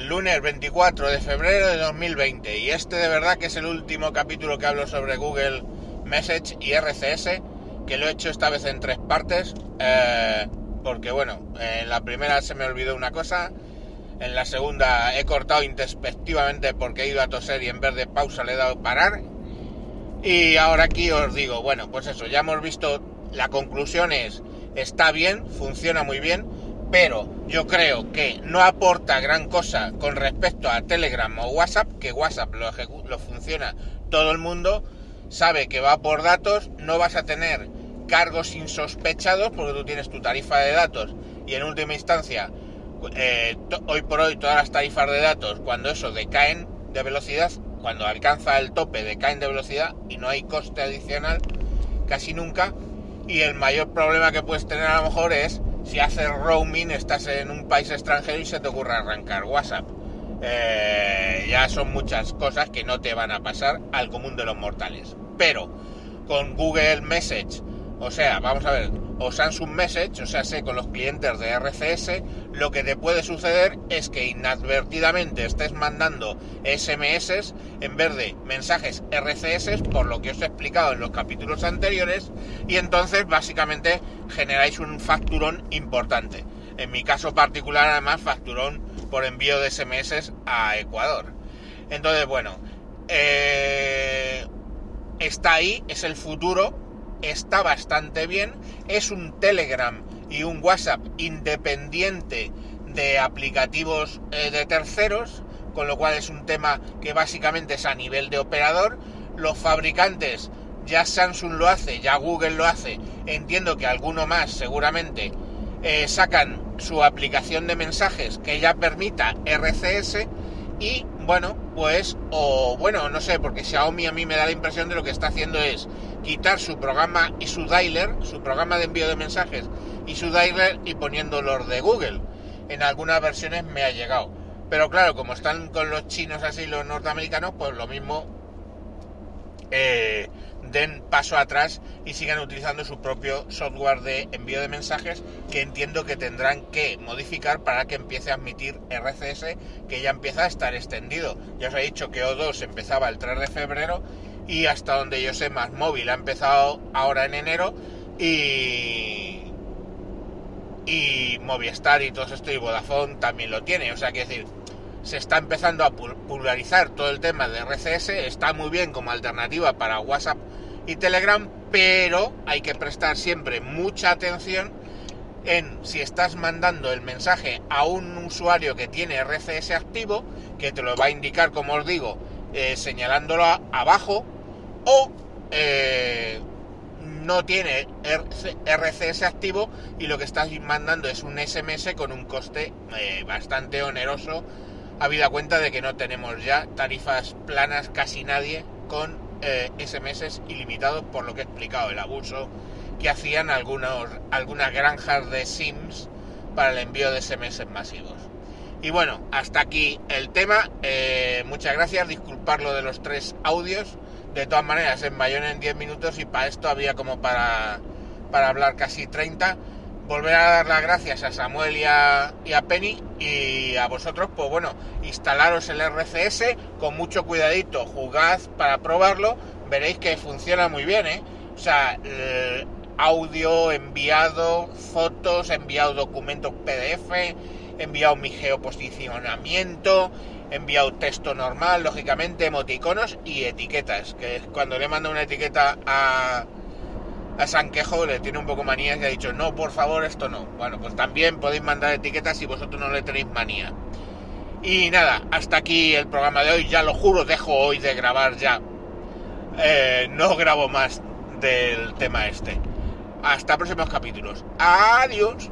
Lunes 24 de febrero de 2020 y este de verdad que es el último capítulo que hablo sobre Google Message y RCS, que lo he hecho esta vez en tres partes, eh, porque bueno, en la primera se me olvidó una cosa, en la segunda he cortado introspectivamente porque he ido a toser y en vez de pausa le he dado parar, y ahora aquí os digo, bueno, pues eso, ya hemos visto, la conclusión es, está bien, funciona muy bien, pero yo creo que no aporta gran cosa con respecto a Telegram o WhatsApp, que WhatsApp lo, lo funciona todo el mundo, sabe que va por datos, no vas a tener cargos insospechados porque tú tienes tu tarifa de datos y en última instancia, eh, hoy por hoy todas las tarifas de datos, cuando eso decaen de velocidad, cuando alcanza el tope decaen de velocidad y no hay coste adicional casi nunca, y el mayor problema que puedes tener a lo mejor es si haces roaming, estás en un país extranjero y se te ocurre arrancar WhatsApp. Eh, ya son muchas cosas que no te van a pasar al común de los mortales. Pero con Google Message, o sea, vamos a ver, o Samsung Message, o sea, sé, con los clientes de RCS, lo que te puede suceder es que inadvertidamente estés mandando SMS en vez de mensajes RCS, por lo que os he explicado en los capítulos anteriores, y entonces básicamente generáis un facturón importante. En mi caso particular, además, facturón por envío de SMS a Ecuador. Entonces, bueno, eh, está ahí, es el futuro, está bastante bien, es un Telegram y un WhatsApp independiente de aplicativos eh, de terceros, con lo cual es un tema que básicamente es a nivel de operador. Los fabricantes, ya Samsung lo hace, ya Google lo hace, entiendo que alguno más seguramente eh, sacan su aplicación de mensajes que ya permita RCS y bueno, pues, o bueno, no sé, porque Xiaomi a mí me da la impresión de lo que está haciendo es quitar su programa y su dialer, su programa de envío de mensajes y su dialer y poniéndolos de Google. En algunas versiones me ha llegado. Pero claro, como están con los chinos así, los norteamericanos, pues lo mismo eh, den paso atrás y sigan utilizando su propio software de envío de mensajes que entiendo que tendrán que modificar para que empiece a admitir RCS que ya empieza a estar extendido. Ya os he dicho que O2 empezaba el 3 de febrero y hasta donde yo sé más móvil ha empezado ahora en enero y y Movistar y todo esto y Vodafone también lo tiene, o sea que decir se está empezando a popularizar todo el tema de RCS, está muy bien como alternativa para WhatsApp Telegram, pero hay que prestar siempre mucha atención en si estás mandando el mensaje a un usuario que tiene RCS activo, que te lo va a indicar, como os digo, eh, señalándolo abajo, o eh, no tiene RCS activo y lo que estás mandando es un SMS con un coste eh, bastante oneroso, habida cuenta de que no tenemos ya tarifas planas casi nadie con eh, SMS ilimitados por lo que he explicado, el abuso que hacían algunos, algunas granjas de Sims para el envío de SMS masivos. Y bueno, hasta aquí el tema. Eh, muchas gracias, disculpar lo de los tres audios. De todas maneras, en Bayona en 10 minutos y para esto había como para, para hablar casi 30 volver a dar las gracias a Samuel y a, Penny y a vosotros, pues bueno, instalaros el RCS con mucho cuidadito, jugad para probarlo, veréis que funciona muy bien, ¿eh? O sea, audio enviado, fotos, enviado documentos PDF, enviado mi geoposicionamiento, enviado texto normal, lógicamente, emoticonos y etiquetas, que cuando le mando una etiqueta a a Sanquejo le tiene un poco manía y ha dicho, no, por favor, esto no. Bueno, pues también podéis mandar etiquetas si vosotros no le tenéis manía. Y nada, hasta aquí el programa de hoy, ya lo juro, dejo hoy de grabar ya. Eh, no grabo más del tema este. Hasta próximos capítulos. Adiós.